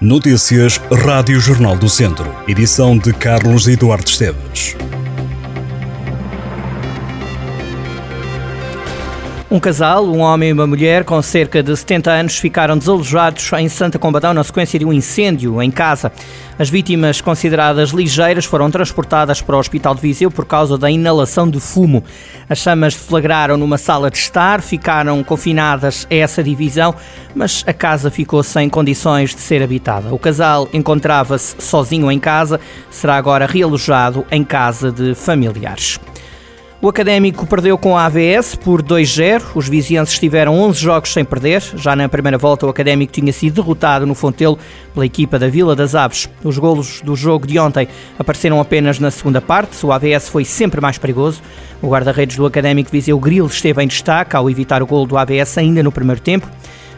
Notícias Rádio Jornal do Centro. Edição de Carlos Eduardo Esteves. Um casal, um homem e uma mulher com cerca de 70 anos, ficaram desalojados em Santa Combadão na sequência de um incêndio em casa. As vítimas, consideradas ligeiras, foram transportadas para o Hospital de Viseu por causa da inalação de fumo. As chamas flagraram numa sala de estar, ficaram confinadas a essa divisão, mas a casa ficou sem condições de ser habitada. O casal encontrava-se sozinho em casa, será agora realojado em casa de familiares. O Académico perdeu com a AVS por 2-0. Os vizienses tiveram 11 jogos sem perder. Já na primeira volta, o Académico tinha sido derrotado no Fontelo pela equipa da Vila das Aves. Os golos do jogo de ontem apareceram apenas na segunda parte. O AVS foi sempre mais perigoso. O guarda-redes do Académico Viseu Grilo esteve em destaque ao evitar o golo do AVS ainda no primeiro tempo.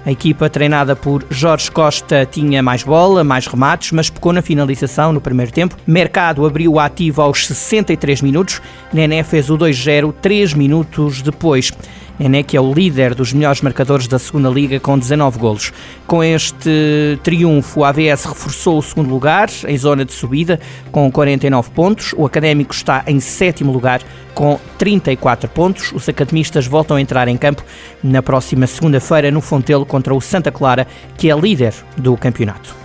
A equipa treinada por Jorge Costa tinha mais bola, mais remates, mas pecou na finalização no primeiro tempo. Mercado abriu o ativo aos 63 minutos. Nené fez o 2-0 3 minutos depois. Que é o líder dos melhores marcadores da segunda liga com 19 golos. Com este triunfo, o AVS reforçou o segundo lugar em zona de subida com 49 pontos. O Académico está em sétimo lugar com 34 pontos. Os academistas voltam a entrar em campo na próxima segunda-feira no Fontelo contra o Santa Clara, que é líder do campeonato.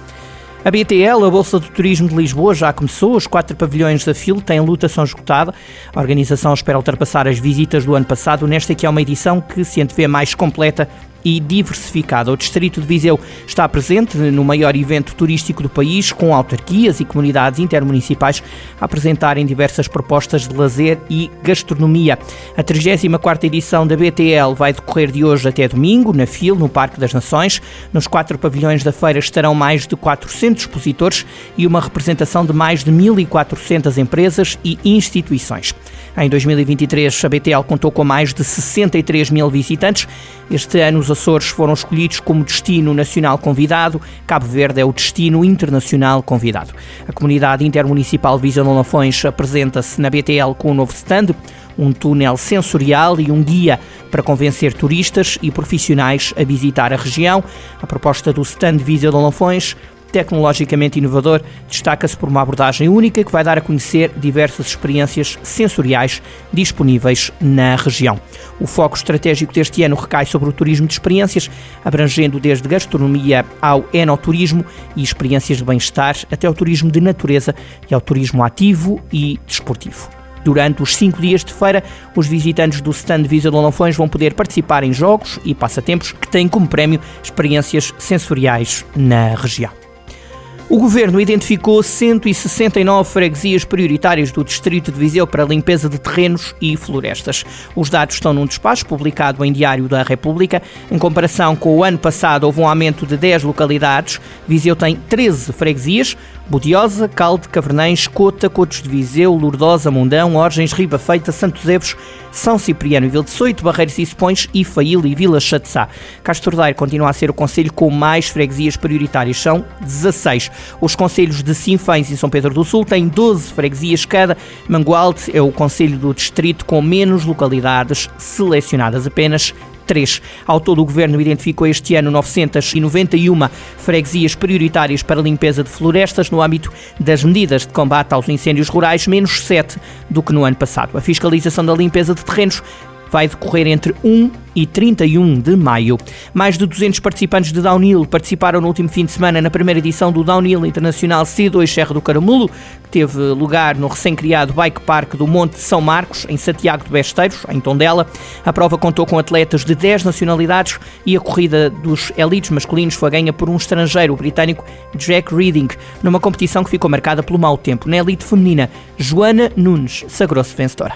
A BTL, a Bolsa do Turismo de Lisboa, já começou. Os quatro pavilhões da FIL têm lutação esgotada. A organização espera ultrapassar as visitas do ano passado nesta que é uma edição que se antevê mais completa e diversificada. O Distrito de Viseu está presente no maior evento turístico do país, com autarquias e comunidades intermunicipais a apresentarem diversas propostas de lazer e gastronomia. A 34ª edição da BTL vai decorrer de hoje até domingo, na FIL, no Parque das Nações. Nos quatro pavilhões da feira estarão mais de 400 expositores e uma representação de mais de 1.400 empresas e instituições. Em 2023, a BTL contou com mais de 63 mil visitantes. Este ano, os Açores foram escolhidos como destino nacional convidado, Cabo Verde é o destino internacional convidado. A comunidade intermunicipal Visa Lafões apresenta-se na BTL com um novo stand, um túnel sensorial e um guia para convencer turistas e profissionais a visitar a região. A proposta do stand Visa Lafões tecnologicamente inovador, destaca-se por uma abordagem única que vai dar a conhecer diversas experiências sensoriais disponíveis na região. O foco estratégico deste ano recai sobre o turismo de experiências, abrangendo desde gastronomia ao enoturismo e experiências de bem-estar, até ao turismo de natureza e ao turismo ativo e desportivo. Durante os cinco dias de feira, os visitantes do stand Visa de Lafões vão poder participar em jogos e passatempos que têm como prémio experiências sensoriais na região. O governo identificou 169 freguesias prioritárias do distrito de Viseu para limpeza de terrenos e florestas. Os dados estão num despacho publicado em Diário da República. Em comparação com o ano passado, houve um aumento de 10 localidades. Viseu tem 13 freguesias, Budiosa, Calde, Cavernães, Cota, Cotos de Viseu, Lourdosa, Mundão, Orgens, Riba Feita, Santos Evos, São Cipriano e Soito, Barreiros e Sepões e Faíl e Vila Chatzá. Castro Daire continua a ser o conselho com mais freguesias prioritárias, são 16. Os conselhos de Sinfães e São Pedro do Sul têm 12 freguesias cada. Mangualde é o conselho do distrito com menos localidades selecionadas, apenas 3. Ao todo, o Governo identificou este ano 991 freguesias prioritárias para a limpeza de florestas no âmbito das medidas de combate aos incêndios rurais, menos 7 do que no ano passado. A fiscalização da limpeza de terrenos vai decorrer entre 1 e 31 de maio. Mais de 200 participantes de Downhill participaram no último fim de semana na primeira edição do Downhill Internacional C2 Serra do Caramulo, que teve lugar no recém-criado Bike Park do Monte São Marcos, em Santiago de Besteiros, em Tondela. A prova contou com atletas de 10 nacionalidades e a corrida dos elites masculinos foi ganha por um estrangeiro, o britânico Jack Reading, numa competição que ficou marcada pelo mau tempo. Na elite feminina, Joana Nunes sagrou-se vencedora.